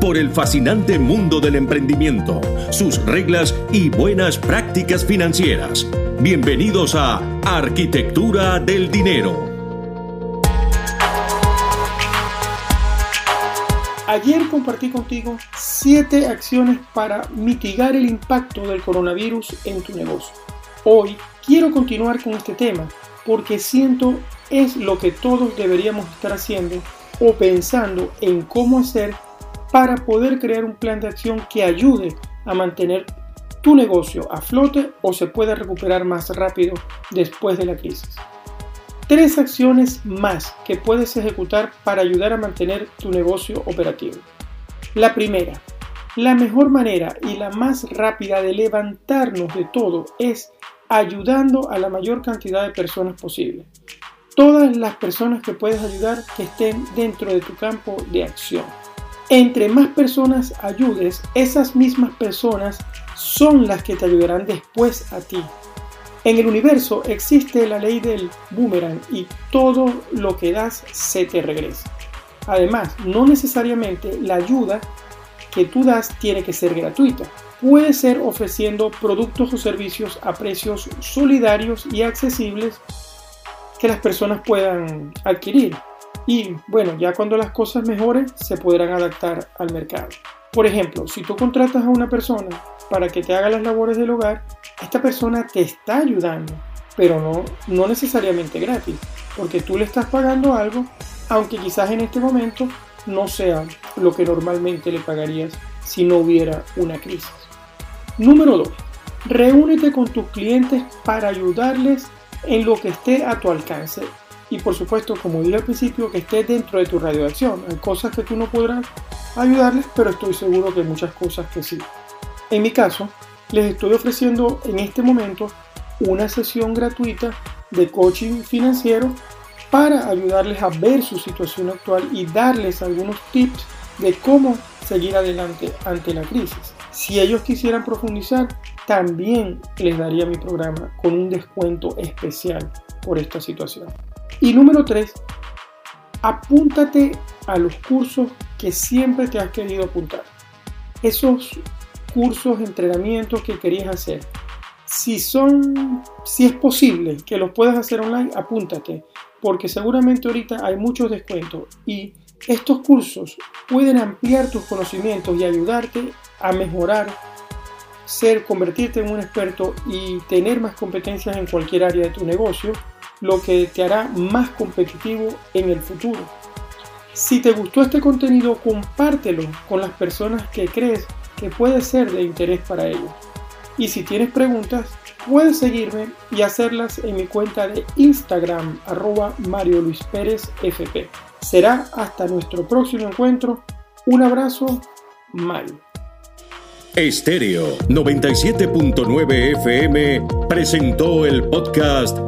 por el fascinante mundo del emprendimiento, sus reglas y buenas prácticas financieras. Bienvenidos a Arquitectura del Dinero. Ayer compartí contigo siete acciones para mitigar el impacto del coronavirus en tu negocio. Hoy quiero continuar con este tema porque siento es lo que todos deberíamos estar haciendo o pensando en cómo hacer para poder crear un plan de acción que ayude a mantener tu negocio a flote o se pueda recuperar más rápido después de la crisis. Tres acciones más que puedes ejecutar para ayudar a mantener tu negocio operativo. La primera, la mejor manera y la más rápida de levantarnos de todo es ayudando a la mayor cantidad de personas posible. Todas las personas que puedes ayudar que estén dentro de tu campo de acción. Entre más personas ayudes, esas mismas personas son las que te ayudarán después a ti. En el universo existe la ley del boomerang y todo lo que das se te regresa. Además, no necesariamente la ayuda que tú das tiene que ser gratuita. Puede ser ofreciendo productos o servicios a precios solidarios y accesibles que las personas puedan adquirir. Y bueno, ya cuando las cosas mejoren, se podrán adaptar al mercado. Por ejemplo, si tú contratas a una persona para que te haga las labores del hogar, esta persona te está ayudando, pero no, no necesariamente gratis, porque tú le estás pagando algo, aunque quizás en este momento no sea lo que normalmente le pagarías si no hubiera una crisis. Número 2. Reúnete con tus clientes para ayudarles en lo que esté a tu alcance y por supuesto, como dije al principio, que esté dentro de tu radio de acción. Hay cosas que tú no podrás ayudarles, pero estoy seguro que hay muchas cosas que sí. En mi caso, les estoy ofreciendo en este momento una sesión gratuita de coaching financiero para ayudarles a ver su situación actual y darles algunos tips de cómo seguir adelante ante la crisis. Si ellos quisieran profundizar, también les daría mi programa con un descuento especial por esta situación. Y número 3, apúntate a los cursos que siempre te has querido apuntar. Esos cursos, entrenamientos que querías hacer. Si son, si es posible que los puedas hacer online, apúntate, porque seguramente ahorita hay muchos descuentos y estos cursos pueden ampliar tus conocimientos y ayudarte a mejorar, ser, convertirte en un experto y tener más competencias en cualquier área de tu negocio lo que te hará más competitivo en el futuro. Si te gustó este contenido, compártelo con las personas que crees que puede ser de interés para ellos. Y si tienes preguntas, puedes seguirme y hacerlas en mi cuenta de Instagram, arroba Mario Luis Pérez FP. Será hasta nuestro próximo encuentro. Un abrazo, Mario. Estéreo 97.9 FM presentó el podcast